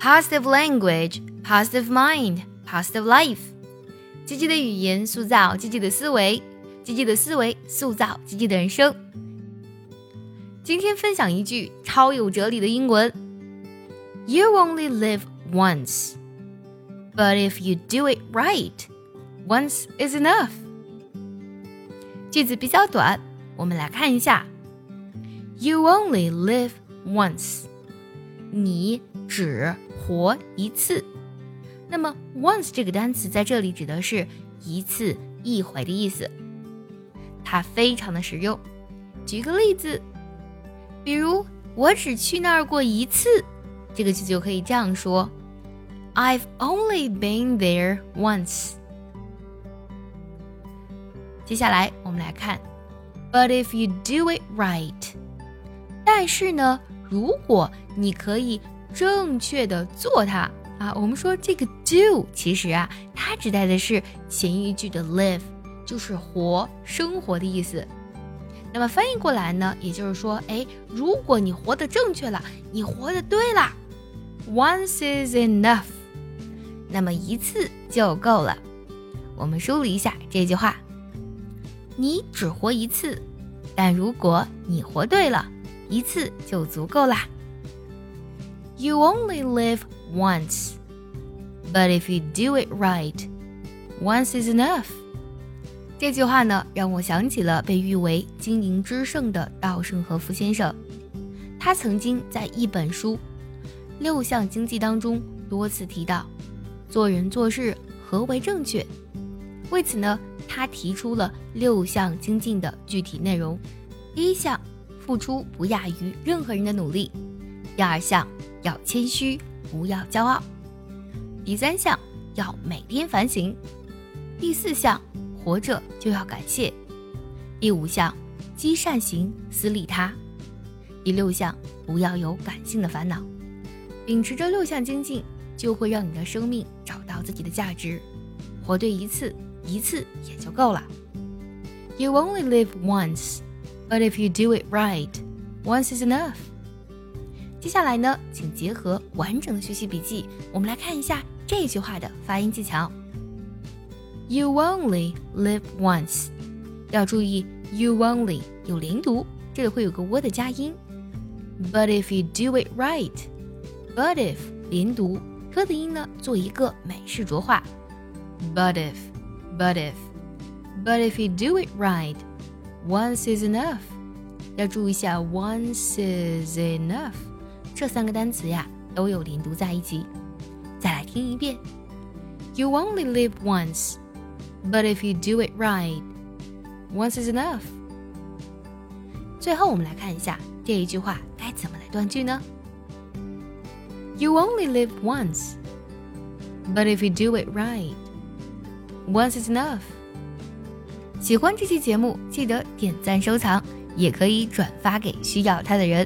positive language, positive mind, positive life。积极的语言塑造积极的思维，积极的思维塑造积极的人生。今天分享一句超有哲理的英文：You only live once, but if you do it right, once is enough。句子比较短，我们来看一下。You only live once，你只 活一次。那么，once 这个单词在这里指的是一次、一回的意思，它非常的实用。举个例子，比如我只去那儿过一次，这个句子就可以这样说：I've only been there once。接下来我们来看，But if you do it right。但是呢，如果你可以正确的做它啊，我们说这个 do 其实啊，它指代的是前一句的 live，就是活、生活的意思。那么翻译过来呢，也就是说，哎，如果你活得正确了，你活得对了，once is enough，那么一次就够了。我们梳理一下这句话：你只活一次，但如果你活对了。一次就足够啦。You only live once, but if you do it right, once is enough。这句话呢，让我想起了被誉为经营之圣的稻盛和夫先生。他曾经在一本书《六项经济》当中多次提到，做人做事何为正确？为此呢，他提出了六项精进的具体内容。第一项。付出不亚于任何人的努力。第二项要谦虚，不要骄傲。第三项要每天反省。第四项活着就要感谢。第五项积善行，思利他。第六项不要有感性的烦恼。秉持着六项精进，就会让你的生命找到自己的价值。活对一次，一次也就够了。You only live once. But if you do it right, once is enough. 接下来呢，请结合完整的学习笔记，我们来看一下这句话的发音技巧。You only live once，要注意 you only 有连读，这里会有个 w 的加音。But if you do it right，but if 连读，t 的音呢做一个美式浊化。But if，but if，but if you do it right。Once is enough，要注意一下 once is enough 这三个单词呀，都有连读在一起。再来听一遍，You only live once, but if you do it right, once is enough。最后我们来看一下这一句话该怎么来断句呢？You only live once, but if you do it right, once is enough。喜欢这期节目，记得点赞收藏，也可以转发给需要它的人。